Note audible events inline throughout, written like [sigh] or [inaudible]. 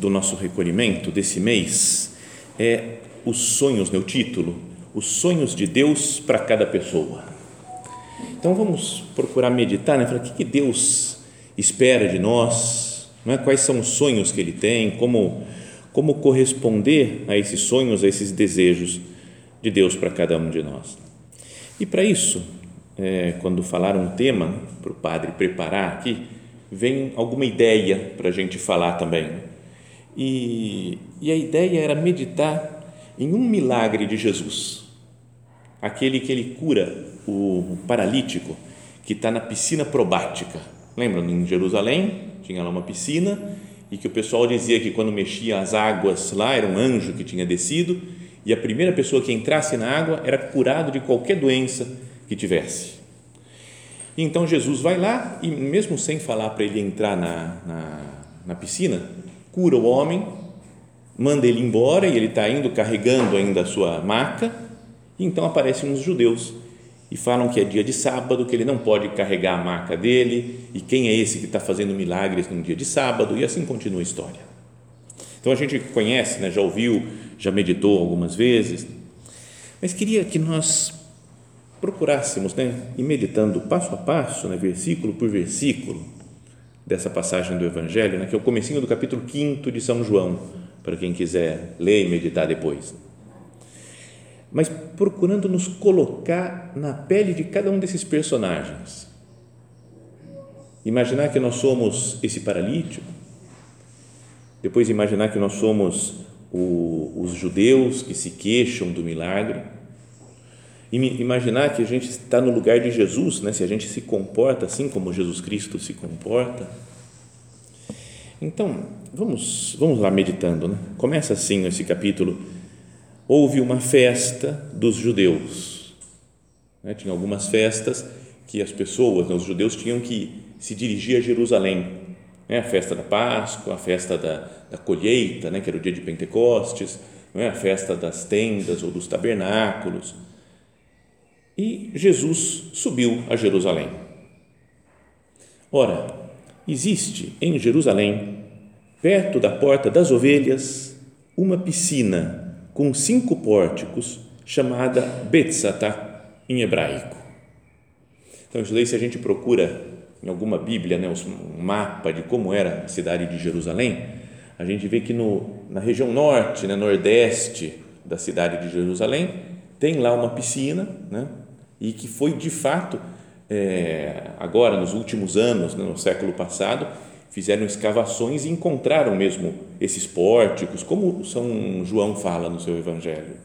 do nosso recolhimento desse mês é os sonhos, meu título, os sonhos de Deus para cada pessoa. Então vamos procurar meditar, né? Falar, o que Deus espera de nós, não é? quais são os sonhos que Ele tem, como, como corresponder a esses sonhos, a esses desejos de Deus para cada um de nós. E para isso, é, quando falaram um tema para o padre preparar aqui, vem alguma ideia para a gente falar também. E, e a ideia era meditar em um milagre de Jesus, aquele que ele cura o paralítico que está na piscina probática. Lembram? Em Jerusalém tinha lá uma piscina e que o pessoal dizia que quando mexia as águas lá era um anjo que tinha descido e a primeira pessoa que entrasse na água era curado de qualquer doença que tivesse. Então Jesus vai lá e mesmo sem falar para ele entrar na, na, na piscina, cura o homem, manda ele embora e ele está indo carregando ainda a sua maca. E então aparecem uns judeus e falam que é dia de sábado, que ele não pode carregar a maca dele e quem é esse que está fazendo milagres num dia de sábado e assim continua a história. Então a gente conhece, né, já ouviu, já meditou algumas vezes, mas queria que nós procurássemos, né, ir meditando passo a passo, né, versículo por versículo, dessa passagem do Evangelho, né, que é o comecinho do capítulo 5 de São João, para quem quiser ler e meditar depois. Mas procurando nos colocar na pele de cada um desses personagens. Imaginar que nós somos esse paralítico, depois imaginar que nós somos o, os judeus que se queixam do milagre, imaginar que a gente está no lugar de Jesus, né? se a gente se comporta assim como Jesus Cristo se comporta. Então, vamos, vamos lá meditando. Né? Começa assim esse capítulo. Houve uma festa dos judeus. Né? Tinha algumas festas que as pessoas, né, os judeus, tinham que se dirigir a Jerusalém. Né? A festa da Páscoa, a festa da, da colheita, né? que era o dia de Pentecostes, é? a festa das tendas ou dos tabernáculos e Jesus subiu a Jerusalém. Ora, existe em Jerusalém, perto da porta das ovelhas, uma piscina com cinco pórticos chamada Betzatá em hebraico. Então, isso daí, se a gente procura em alguma Bíblia né, um mapa de como era a cidade de Jerusalém, a gente vê que no, na região norte, né, nordeste da cidade de Jerusalém, tem lá uma piscina, né, e que foi de fato, é, agora nos últimos anos, né, no século passado, fizeram escavações e encontraram mesmo esses pórticos, como São João fala no seu Evangelho.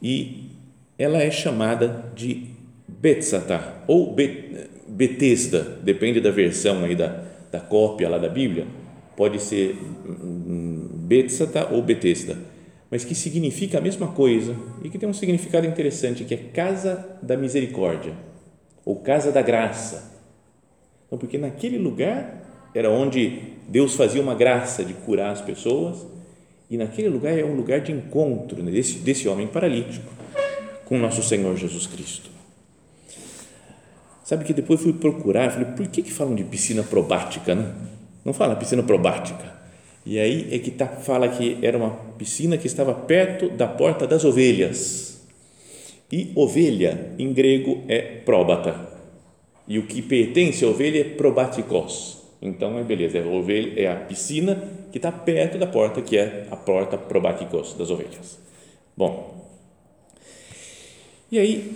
E ela é chamada de Betzatá ou Betesda, depende da versão aí da, da cópia lá da Bíblia, pode ser Betzatá ou Betesda mas que significa a mesma coisa e que tem um significado interessante, que é casa da misericórdia ou casa da graça. Então, porque naquele lugar era onde Deus fazia uma graça de curar as pessoas e naquele lugar é um lugar de encontro né, desse, desse homem paralítico com nosso Senhor Jesus Cristo. Sabe que depois fui procurar, falei, por que, que falam de piscina probática, né? Não fala piscina probática e aí é que tá, fala que era uma piscina que estava perto da porta das ovelhas. E ovelha, em grego, é próbata. E o que pertence à ovelha é probatikos. Então, é beleza, é a, ovelha, é a piscina que está perto da porta, que é a porta probaticos das ovelhas. Bom, e aí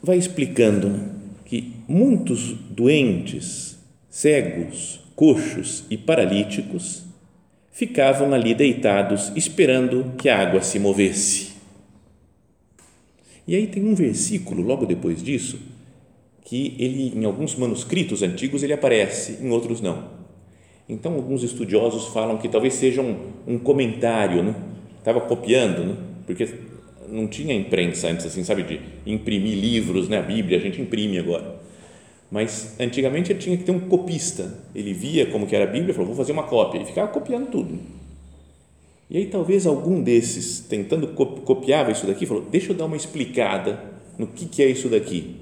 vai explicando que muitos doentes, cegos, coxos e paralíticos ficavam ali deitados esperando que a água se movesse. E aí tem um versículo logo depois disso que ele em alguns manuscritos antigos ele aparece, em outros não. Então alguns estudiosos falam que talvez seja um, um comentário, né? Estava copiando, né? Porque não tinha imprensa antes assim, sabe, de imprimir livros, né? A Bíblia a gente imprime agora. Mas antigamente ele tinha que ter um copista. Ele via como que era a Bíblia falou, vou fazer uma cópia. E ficava copiando tudo. E aí talvez algum desses, tentando copiava isso daqui, falou, deixa eu dar uma explicada no que, que é isso daqui.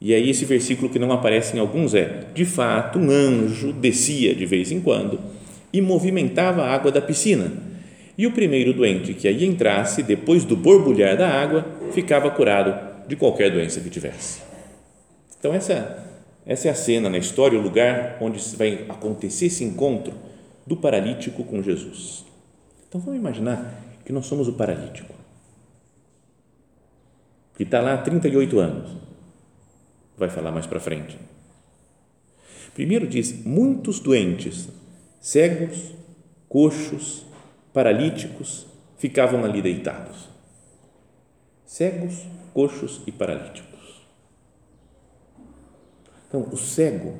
E aí esse versículo que não aparece em alguns é, de fato, um anjo descia de vez em quando e movimentava a água da piscina. E o primeiro doente que aí entrasse, depois do borbulhar da água, ficava curado de qualquer doença que tivesse. Então, essa, essa é a cena na história, o lugar onde vai acontecer esse encontro do paralítico com Jesus. Então, vamos imaginar que nós somos o paralítico, que está lá há 38 anos. Vai falar mais para frente. Primeiro diz: muitos doentes, cegos, coxos, paralíticos, ficavam ali deitados. Cegos, coxos e paralíticos. Então, o cego,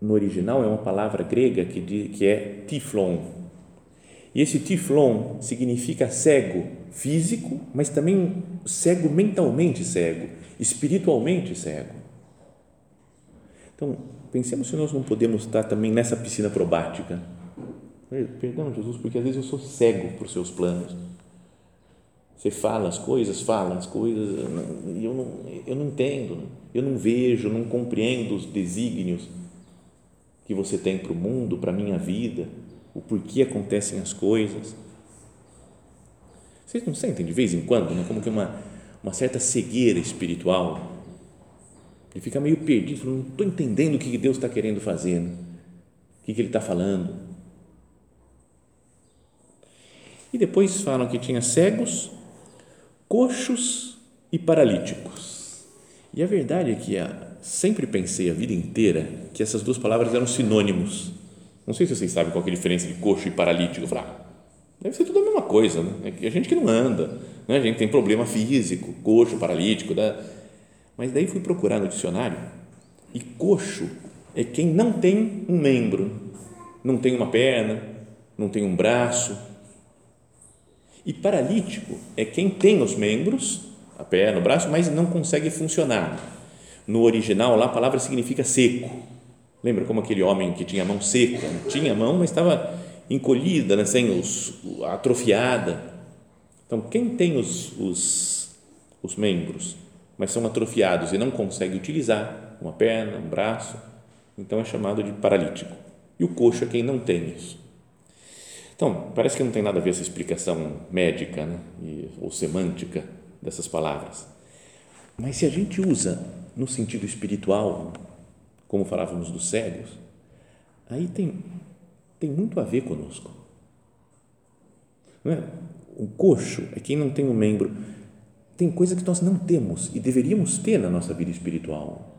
no original, é uma palavra grega que, diz, que é tiflon. E esse tiflon significa cego físico, mas também cego mentalmente cego, espiritualmente cego. Então, pensemos se nós não podemos estar também nessa piscina probática. Perdão, Jesus, porque às vezes eu sou cego por seus planos você fala as coisas, fala as coisas, e eu não, eu não entendo, eu não vejo, não compreendo os desígnios que você tem para o mundo, para a minha vida, o porquê acontecem as coisas. Vocês não sentem de vez em quando, né, como que uma, uma certa cegueira espiritual? Ele fica meio perdido, não estou entendendo o que Deus está querendo fazer, né? o que, que Ele está falando. E depois falam que tinha cegos coxos e paralíticos. E a verdade é que eu sempre pensei a vida inteira que essas duas palavras eram sinônimos. Não sei se vocês sabem qual é a diferença de coxo e paralítico. Eu ah, deve ser tudo a mesma coisa, né? É a gente que não anda, né? a gente tem problema físico, coxo, paralítico, né? mas daí fui procurar no dicionário e coxo é quem não tem um membro, não tem uma perna, não tem um braço, e paralítico é quem tem os membros, a perna, o braço, mas não consegue funcionar. No original, lá a palavra significa seco. Lembra como aquele homem que tinha a mão seca? Tinha a mão, mas estava encolhida, né, sem os, atrofiada. Então, quem tem os, os, os membros, mas são atrofiados e não consegue utilizar uma perna, um braço, então é chamado de paralítico. E o coxo é quem não tem isso. Então, parece que não tem nada a ver essa explicação médica né, ou semântica dessas palavras. Mas se a gente usa no sentido espiritual, como falávamos dos cegos, aí tem, tem muito a ver conosco. Não é? O coxo é quem não tem um membro. Tem coisa que nós não temos e deveríamos ter na nossa vida espiritual.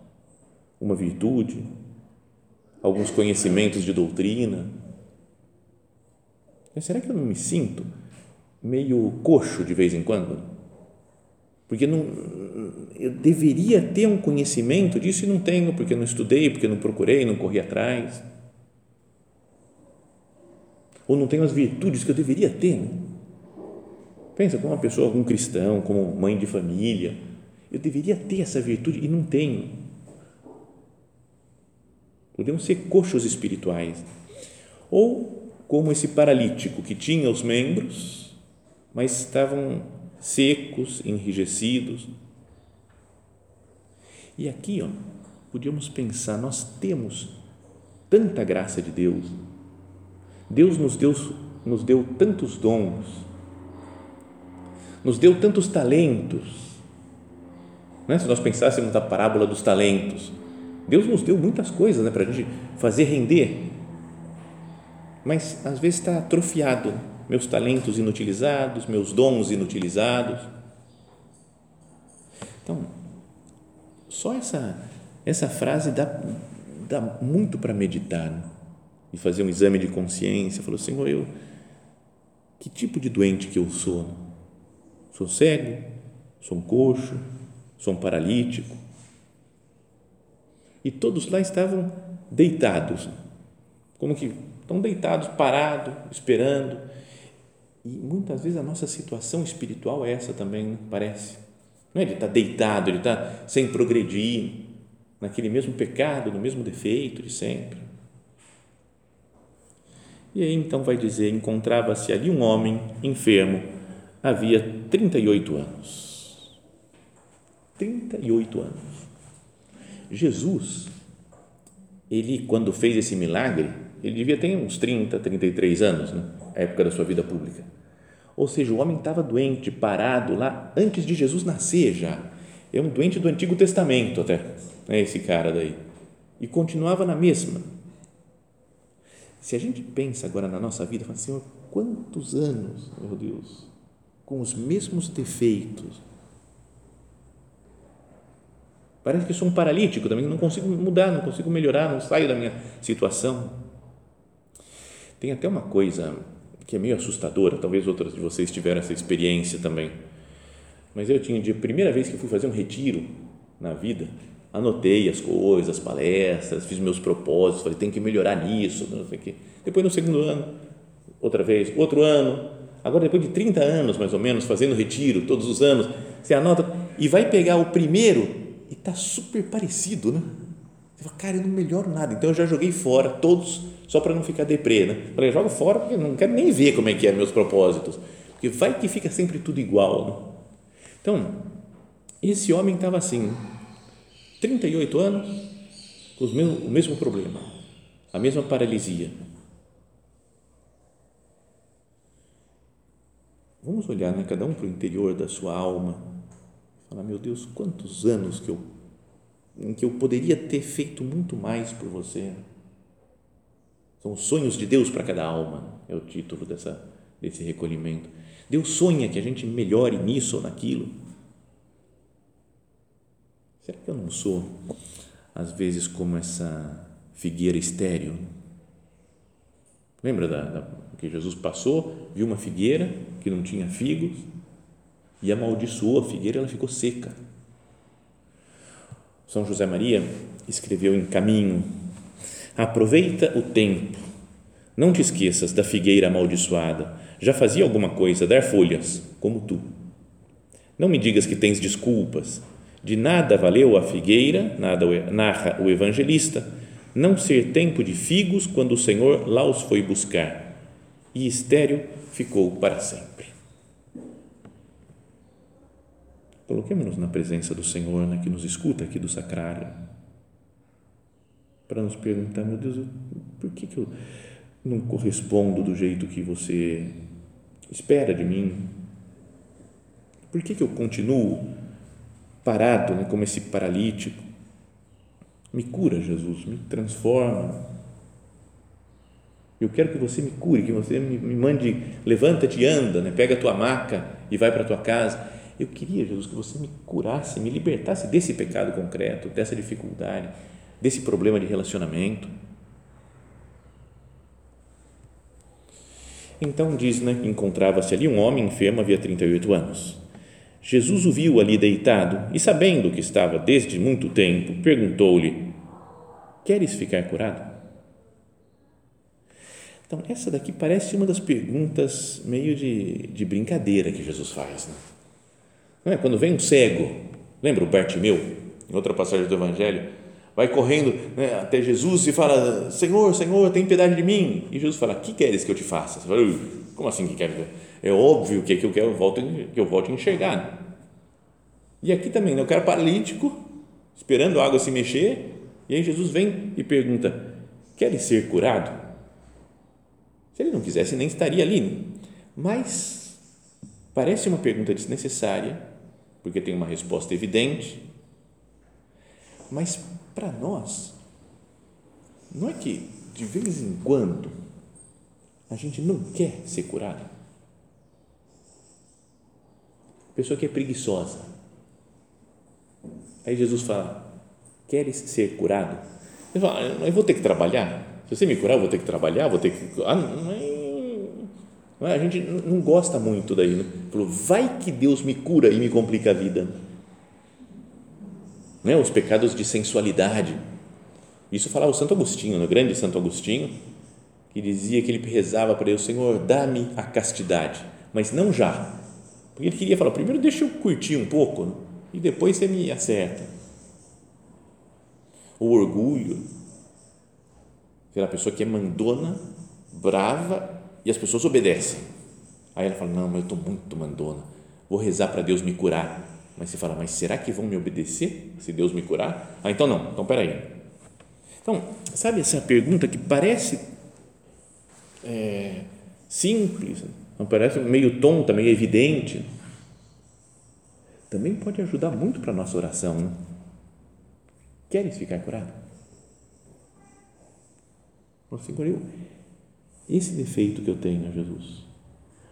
Uma virtude, alguns conhecimentos de doutrina, será que eu não me sinto meio coxo de vez em quando? Porque não, eu deveria ter um conhecimento disso e não tenho, porque não estudei, porque não procurei, não corri atrás. Ou não tenho as virtudes que eu deveria ter. Né? Pensa como uma pessoa, algum cristão, como mãe de família. Eu deveria ter essa virtude e não tenho. Podemos ser coxos espirituais. Ou como esse paralítico que tinha os membros, mas estavam secos, enrijecidos. E aqui, ó, podíamos pensar, nós temos tanta graça de Deus. Deus nos deu, nos deu tantos dons, nos deu tantos talentos. Né? Se nós pensássemos na parábola dos talentos, Deus nos deu muitas coisas né, para a gente fazer render, mas às vezes está atrofiado. Meus talentos inutilizados, meus dons inutilizados. Então, só essa, essa frase dá, dá muito para meditar né? e fazer um exame de consciência. Falou, Senhor, eu, que tipo de doente que eu sou? Sou cego? Sou um coxo? Sou um paralítico? E todos lá estavam deitados, como que estão deitados, parados, esperando. E muitas vezes a nossa situação espiritual é essa também, né? parece. Não é ele está deitado, ele está sem progredir, naquele mesmo pecado, no mesmo defeito de sempre. E aí então vai dizer: encontrava-se ali um homem enfermo, havia 38 anos. 38 anos. Jesus, ele quando fez esse milagre, ele devia ter uns 30, 33 anos, né? A época da sua vida pública. Ou seja, o homem estava doente, parado lá antes de Jesus nascer já. É um doente do Antigo Testamento até, né, esse cara daí. E continuava na mesma. Se a gente pensa agora na nossa vida, fala, Senhor, quantos anos, meu Deus, com os mesmos defeitos, Parece que sou um paralítico também, não consigo mudar, não consigo melhorar, não saio da minha situação. Tem até uma coisa que é meio assustadora, talvez outras de vocês tiveram essa experiência também. Mas eu tinha, de primeira vez que fui fazer um retiro na vida, anotei as coisas, as palestras, fiz meus propósitos, falei, tem que melhorar nisso, não sei o quê. Depois no segundo ano, outra vez, outro ano, agora depois de 30 anos mais ou menos, fazendo retiro todos os anos, você anota e vai pegar o primeiro e tá super parecido, né? Você fala, cara, eu não melhoro nada. Então eu já joguei fora todos, só para não ficar deprê, né? Falei, jogo fora porque não quero nem ver como é que é meus propósitos. Porque vai que fica sempre tudo igual, né? Então, esse homem estava assim, 38 anos, com o mesmo problema, a mesma paralisia. Vamos olhar, né, cada um para o interior da sua alma Falar, meu Deus, quantos anos que eu, em que eu poderia ter feito muito mais por você. São os sonhos de Deus para cada alma, é o título dessa, desse recolhimento. Deus sonha que a gente melhore nisso ou naquilo. Será que eu não sou, às vezes, como essa figueira estéreo? Lembra da, da, que Jesus passou, viu uma figueira que não tinha figos, e amaldiçoou a figueira, ela ficou seca. São José Maria escreveu em Caminho: Aproveita o tempo, não te esqueças da figueira amaldiçoada, já fazia alguma coisa, dar folhas, como tu. Não me digas que tens desculpas, de nada valeu a figueira, nada narra o evangelista, não ser tempo de figos quando o Senhor lá os foi buscar, e estéreo ficou para sempre. Coloquemos-nos na presença do Senhor, né, que nos escuta aqui do sacrário, para nos perguntar, meu Deus, por que, que eu não correspondo do jeito que você espera de mim? Por que, que eu continuo parado, né, como esse paralítico? Me cura, Jesus, me transforma. Eu quero que você me cure, que você me, me mande, levanta-te e anda, né, pega a tua maca e vai para a tua casa eu queria, Jesus, que você me curasse, me libertasse desse pecado concreto, dessa dificuldade, desse problema de relacionamento. Então diz, né, encontrava-se ali um homem enfermo havia 38 anos. Jesus o viu ali deitado e, sabendo que estava desde muito tempo, perguntou-lhe: Queres ficar curado? Então, essa daqui parece uma das perguntas meio de, de brincadeira que Jesus faz. Né? É? Quando vem um cego, lembra o Bartimeu, em outra passagem do Evangelho, vai correndo né, até Jesus e fala: Senhor, Senhor, tem piedade de mim. E Jesus fala: Que queres que eu te faça? Você fala: Como assim que quer? É óbvio que, que eu quero que eu volte a enxergar. E aqui também, né, o cara paralítico, esperando a água se mexer, e aí Jesus vem e pergunta: Queres ser curado? Se ele não quisesse, nem estaria ali. Mas parece uma pergunta desnecessária porque tem uma resposta evidente, mas para nós, não é que de vez em quando a gente não quer ser curado? Pessoa que é preguiçosa. Aí Jesus fala: Queres ser curado? Ele fala: Eu vou ter que trabalhar. Se você me curar, eu vou ter que trabalhar, vou ter que. Ah, não é? A gente não gosta muito daí. Né? Vai que Deus me cura e me complica a vida. Não é? Os pecados de sensualidade. Isso falava o Santo Agostinho, no grande Santo Agostinho, que dizia que ele rezava para Deus: Senhor, dá-me a castidade, mas não já porque ele queria falar, primeiro deixa eu curtir um pouco né? e depois você me acerta. O orgulho, aquela pessoa que é mandona, brava e as pessoas obedecem. Aí ela fala, não, mas eu estou muito mandona, vou rezar para Deus me curar. Mas você fala, mas será que vão me obedecer se Deus me curar? Ah, então não, então peraí. Então, sabe essa pergunta que parece é, simples, parece meio tonta, meio evidente, também pode ajudar muito para a nossa oração. Né? Queres ficar curado? Senhor, eu, esse defeito que eu tenho, Jesus,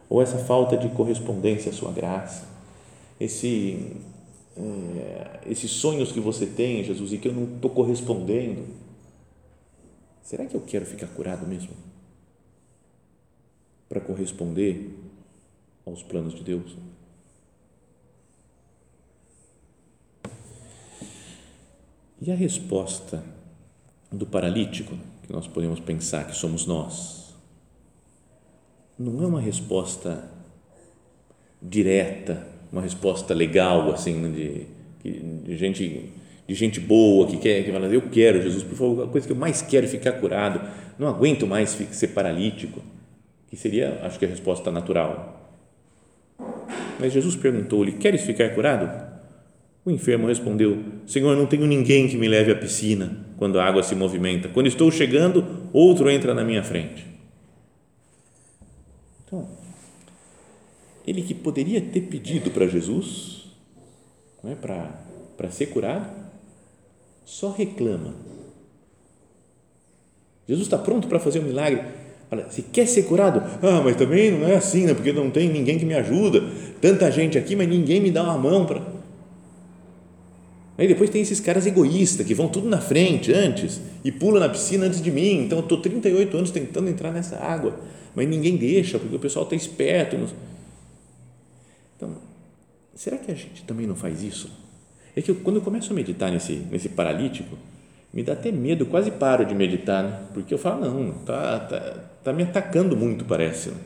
ou essa falta de correspondência à Sua graça, esse, é, esses sonhos que você tem, Jesus, e que eu não estou correspondendo, será que eu quero ficar curado mesmo? para corresponder aos planos de Deus. E a resposta do paralítico, que nós podemos pensar que somos nós, não é uma resposta direta, uma resposta legal, assim, de, de gente de gente boa que quer que fala, eu quero Jesus, por favor, a coisa que eu mais quero é ficar curado, não aguento mais ser paralítico que seria, acho que a resposta natural. Mas Jesus perguntou-lhe: Queres ficar curado? O enfermo respondeu: Senhor, não tenho ninguém que me leve à piscina quando a água se movimenta. Quando estou chegando, outro entra na minha frente. Então, ele que poderia ter pedido para Jesus, é, para, para ser curado, só reclama. Jesus está pronto para fazer um milagre Olha, se quer ser curado, ah, mas também não é assim, né? porque não tem ninguém que me ajuda, tanta gente aqui, mas ninguém me dá uma mão para. Aí depois tem esses caras egoístas que vão tudo na frente antes e pulam na piscina antes de mim. Então eu estou 38 anos tentando entrar nessa água, mas ninguém deixa porque o pessoal está esperto. Então, será que a gente também não faz isso? É que eu, quando eu começo a meditar nesse, nesse paralítico, me dá até medo, eu quase paro de meditar, né? porque eu falo, não, tá, tá, tá me atacando muito, parece. Né?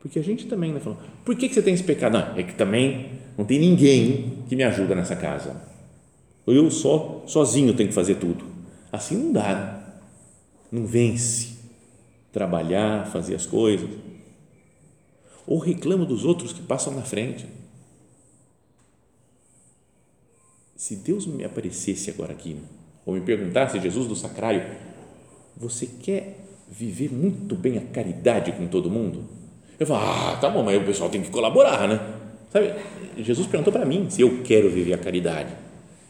Porque a gente também, né, fala, por que, que você tem esse pecado? Não, é que também não tem ninguém que me ajuda nessa casa. Eu só, sozinho tenho que fazer tudo. Assim não dá, né? não vence. Trabalhar, fazer as coisas. Ou reclamo dos outros que passam na frente. Se Deus me aparecesse agora aqui, ou me perguntasse, Jesus do Sacrário, você quer viver muito bem a caridade com todo mundo? Eu falo, ah, tá bom, mas o pessoal tem que colaborar, né? Sabe, Jesus perguntou para mim se eu quero viver a caridade.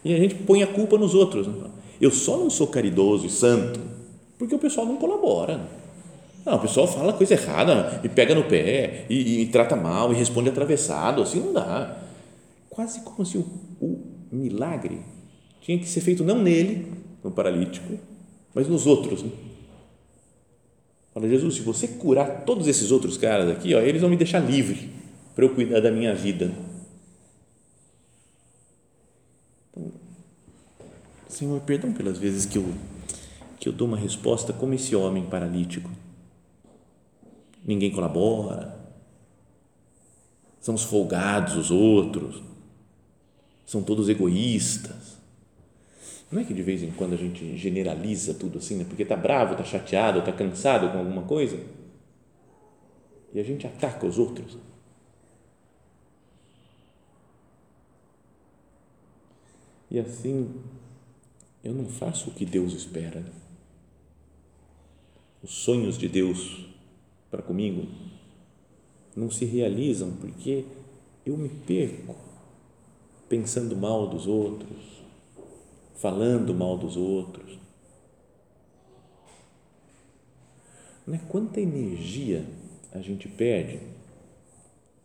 E a gente põe a culpa nos outros. Né? Eu só não sou caridoso e santo porque o pessoal não colabora. Não, o pessoal fala coisa errada e pega no pé e, e, trata mal e responde atravessado. Assim não dá. Quase como se o, o milagre tinha que ser feito não nele, no paralítico, mas nos outros. Né? Fala, Jesus, se você curar todos esses outros caras aqui, ó, eles vão me deixar livre para eu cuidar da minha vida. Então, Senhor, perdão pelas vezes que eu, que eu dou uma resposta como esse homem paralítico. Ninguém colabora, são os folgados os outros, são todos egoístas não é que de vez em quando a gente generaliza tudo assim, né? porque está bravo, está chateado, está cansado com alguma coisa e a gente ataca os outros. E assim, eu não faço o que Deus espera. Os sonhos de Deus para comigo não se realizam porque eu me perco pensando mal dos outros, falando mal dos outros. Né? Quanta energia a gente perde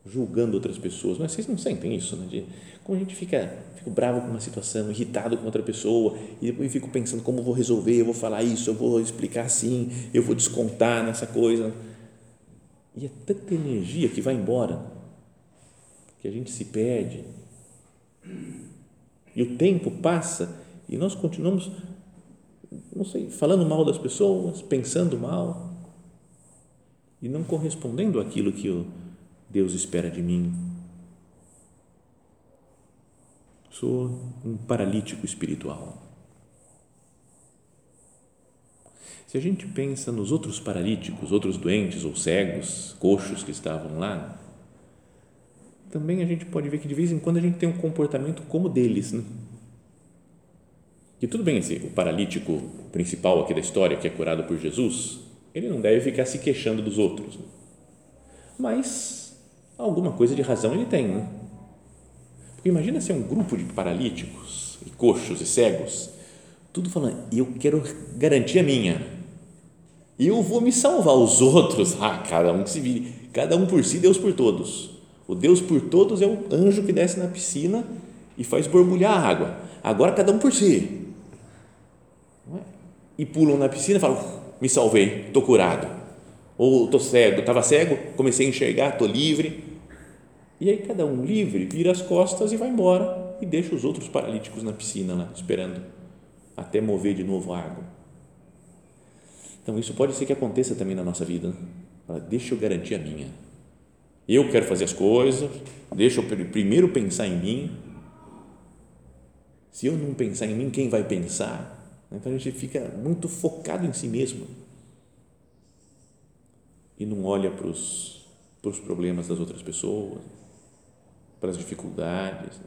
julgando outras pessoas. Mas vocês não sentem isso, né? De, como a gente fica, fica bravo com uma situação, irritado com outra pessoa, e depois fico pensando como vou resolver, eu vou falar isso, eu vou explicar assim, eu vou descontar nessa coisa. E é tanta energia que vai embora, que a gente se perde. E o tempo passa e nós continuamos, não sei, falando mal das pessoas, pensando mal e não correspondendo àquilo que Deus espera de mim. Sou um paralítico espiritual. Se a gente pensa nos outros paralíticos, outros doentes ou cegos, coxos que estavam lá, também a gente pode ver que de vez em quando a gente tem um comportamento como deles. Né? Que tudo bem, esse, o paralítico principal aqui da história, que é curado por Jesus, ele não deve ficar se queixando dos outros. Né? Mas alguma coisa de razão ele tem. Né? Porque imagina ser um grupo de paralíticos, e coxos e cegos, tudo falando, eu quero garantia minha. Eu vou me salvar os outros. Ah, cada um que se vire. Cada um por si, Deus por todos. O Deus por todos é o anjo que desce na piscina e faz borbulhar a água. Agora cada um por si. É? E pulam na piscina e falam: Me salvei, estou curado. Ou estou cego, estava cego, comecei a enxergar, estou livre. E aí cada um livre vira as costas e vai embora e deixa os outros paralíticos na piscina lá, esperando até mover de novo a água. Então isso pode ser que aconteça também na nossa vida. Né? Deixa eu garantir a minha. Eu quero fazer as coisas, deixa eu primeiro pensar em mim. Se eu não pensar em mim, quem vai pensar? Então a gente fica muito focado em si mesmo e não olha para os, para os problemas das outras pessoas para as dificuldades.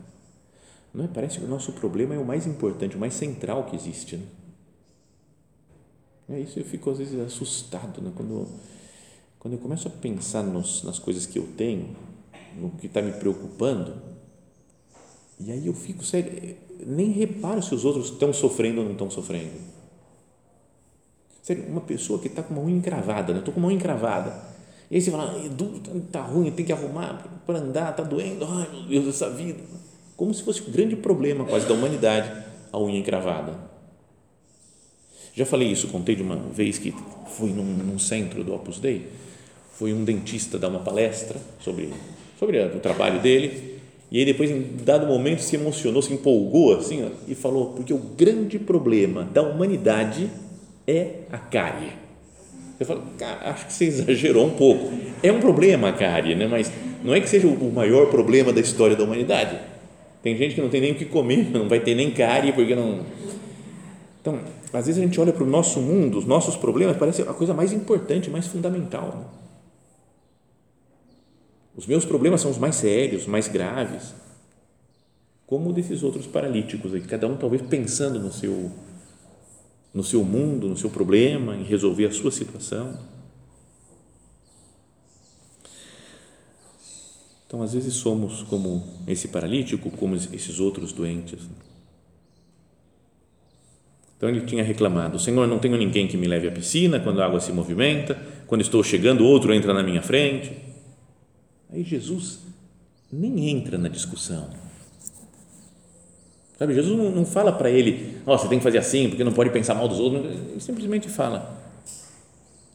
Não é? Parece que o nosso problema é o mais importante, o mais central que existe. Né? É isso, eu fico às vezes assustado né? quando, quando eu começo a pensar nos, nas coisas que eu tenho, no que está me preocupando, e aí eu fico sério, nem reparo se os outros estão sofrendo ou não estão sofrendo. Sério, uma pessoa que está com uma unha encravada, né? estou com uma unha encravada, e aí você fala, está ruim, tem que arrumar para andar, está doendo, ai meu Deus, essa vida. Como se fosse um grande problema quase da humanidade a unha encravada. Já falei isso, contei de uma vez que fui num, num centro do Opus Dei, foi um dentista dar uma palestra sobre, sobre o trabalho dele, e aí depois, em dado momento, se emocionou, se empolgou assim, ó, e falou, porque o grande problema da humanidade é a cárie eu falo, cara, acho que você exagerou um pouco. É um problema a cárie, né? mas não é que seja o maior problema da história da humanidade. Tem gente que não tem nem o que comer, [laughs] não vai ter nem cárie porque não. Então, às vezes a gente olha para o nosso mundo, os nossos problemas, parece a coisa mais importante, mais fundamental. Né? Os meus problemas são os mais sérios, mais graves. Como desses outros paralíticos, aí, cada um talvez pensando no seu no seu mundo, no seu problema, em resolver a sua situação. Então, às vezes somos como esse paralítico, como esses outros doentes. Então ele tinha reclamado: Senhor, não tenho ninguém que me leve à piscina quando a água se movimenta, quando estou chegando, outro entra na minha frente. Aí Jesus nem entra na discussão Sabe, Jesus não, fala para ele, oh, você tem que fazer assim, porque não pode pensar mal dos outros. Ele simplesmente fala: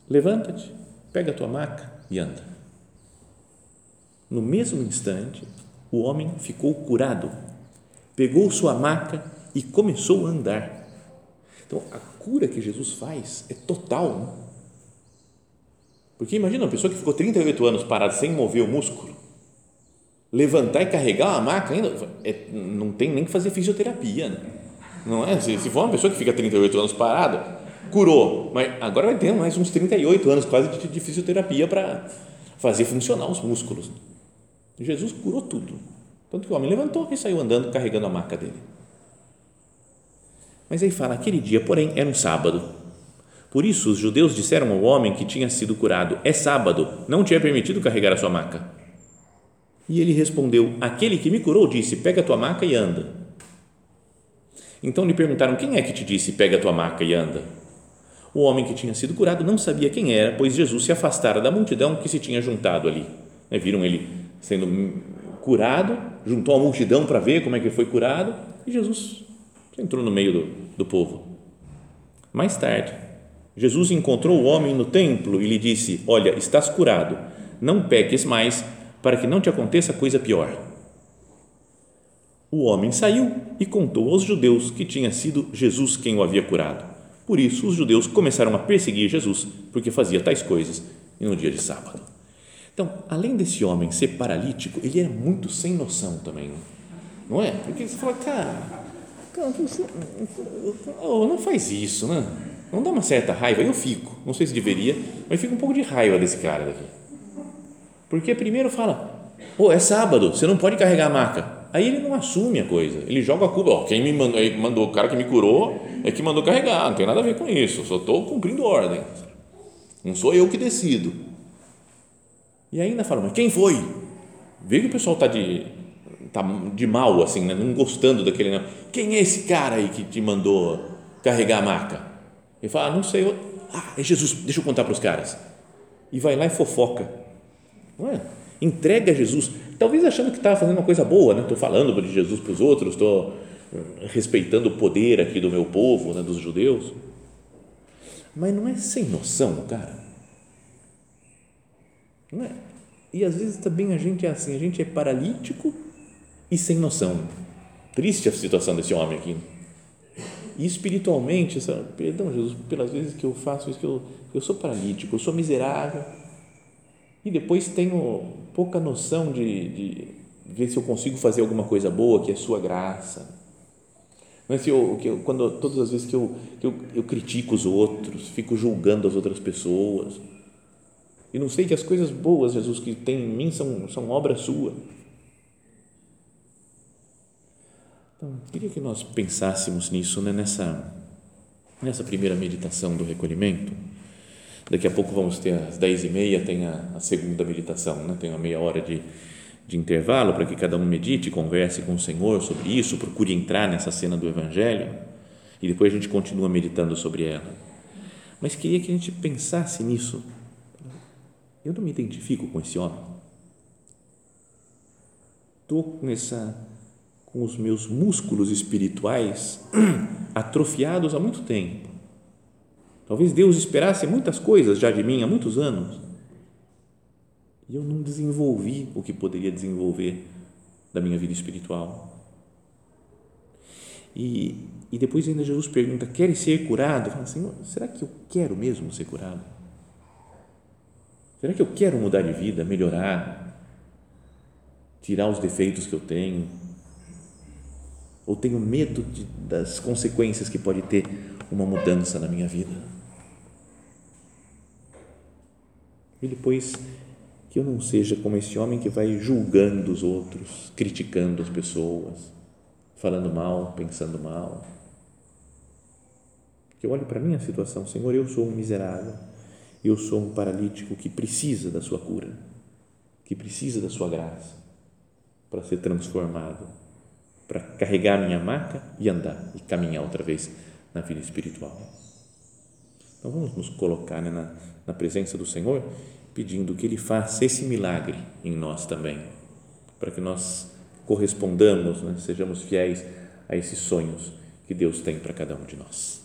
levanta-te, pega a tua maca e anda. No mesmo instante, o homem ficou curado, pegou sua maca e começou a andar. Então, a cura que Jesus faz é total. Né? Porque imagina uma pessoa que ficou 38 anos parada sem mover o músculo levantar e carregar uma maca ainda, é, não tem nem que fazer fisioterapia, né? não é? Se, se for uma pessoa que fica 38 anos parada, curou, mas agora vai ter mais uns 38 anos quase de, de fisioterapia para fazer funcionar os músculos. Jesus curou tudo. Tanto que o homem levantou e saiu andando carregando a maca dele. Mas aí fala, aquele dia, porém, era um sábado. Por isso, os judeus disseram ao homem que tinha sido curado: É sábado, não te é permitido carregar a sua maca. E ele respondeu: Aquele que me curou disse: Pega a tua maca e anda. Então lhe perguntaram: Quem é que te disse, pega a tua maca e anda? O homem que tinha sido curado não sabia quem era, pois Jesus se afastara da multidão que se tinha juntado ali. Né, viram ele sendo curado, juntou a multidão para ver como é que foi curado e Jesus entrou no meio do, do povo. Mais tarde, Jesus encontrou o homem no templo e lhe disse: Olha, estás curado, não peques mais, para que não te aconteça coisa pior. O homem saiu e contou aos judeus que tinha sido Jesus quem o havia curado. Por isso, os judeus começaram a perseguir Jesus, porque fazia tais coisas no dia de sábado. Então, além desse homem ser paralítico, ele era muito sem noção também, não é? Porque você fala, cara, oh, não faz isso, né? Não dá uma certa raiva? Eu fico, não sei se deveria, mas fico um pouco de raiva desse cara daqui. Porque primeiro fala, oh, é sábado, você não pode carregar a maca. Aí ele não assume a coisa, ele joga a culpa. Oh, quem me mandou, mandou, o cara que me curou é que mandou carregar, não tem nada a ver com isso, só estou cumprindo ordem. Não sou eu que decido. E ainda fala, mas quem foi? Vê que o pessoal está de, tá de mal, assim, né? não gostando daquele. Não. Quem é esse cara aí que te mandou carregar a maca? Ele fala, ah, não sei. Eu, ah, é Jesus, deixa eu contar para os caras. E vai lá e fofoca. Não é? Entrega a Jesus, talvez achando que estava fazendo uma coisa boa, né? Estou falando de Jesus para os outros, estou eh, respeitando o poder aqui do meu povo, né? dos judeus. Mas não é sem noção, cara. Não é? E às vezes também a gente é assim, a gente é paralítico e sem noção. Triste a situação desse homem aqui. E espiritualmente, perdão, Jesus, pelas vezes que eu faço isso, que eu, eu sou paralítico, eu sou miserável, e depois tenho pouca noção de, de ver se eu consigo fazer alguma coisa boa, que é Sua graça. Mas se eu, que eu, quando, todas as vezes que, eu, que eu, eu critico os outros, fico julgando as outras pessoas, e não sei que as coisas boas, Jesus, que tem em mim são, são obra sua Então, queria que nós pensássemos nisso, né? nessa, nessa primeira meditação do recolhimento. Daqui a pouco vamos ter às dez e meia, tem a, a segunda meditação, né? tem uma meia hora de, de intervalo para que cada um medite, converse com o Senhor sobre isso, procure entrar nessa cena do Evangelho e depois a gente continua meditando sobre ela. Mas queria que a gente pensasse nisso. Eu não me identifico com esse homem. Estou nessa com os meus músculos espirituais [clears throat] atrofiados há muito tempo. Talvez Deus esperasse muitas coisas já de mim há muitos anos. E eu não desenvolvi o que poderia desenvolver da minha vida espiritual. E, e depois ainda Jesus pergunta: Queres ser curado? Fala, Senhor, será que eu quero mesmo ser curado? Será que eu quero mudar de vida, melhorar, tirar os defeitos que eu tenho? Ou tenho medo de, das consequências que pode ter uma mudança na minha vida? E depois que eu não seja como esse homem que vai julgando os outros, criticando as pessoas, falando mal, pensando mal. Que eu olhe para a minha situação, Senhor, eu sou um miserável, eu sou um paralítico que precisa da sua cura, que precisa da sua graça para ser transformado para carregar minha maca e andar e caminhar outra vez na vida espiritual. Então vamos nos colocar né, na, na presença do Senhor, pedindo que Ele faça esse milagre em nós também, para que nós correspondamos, né, sejamos fiéis a esses sonhos que Deus tem para cada um de nós.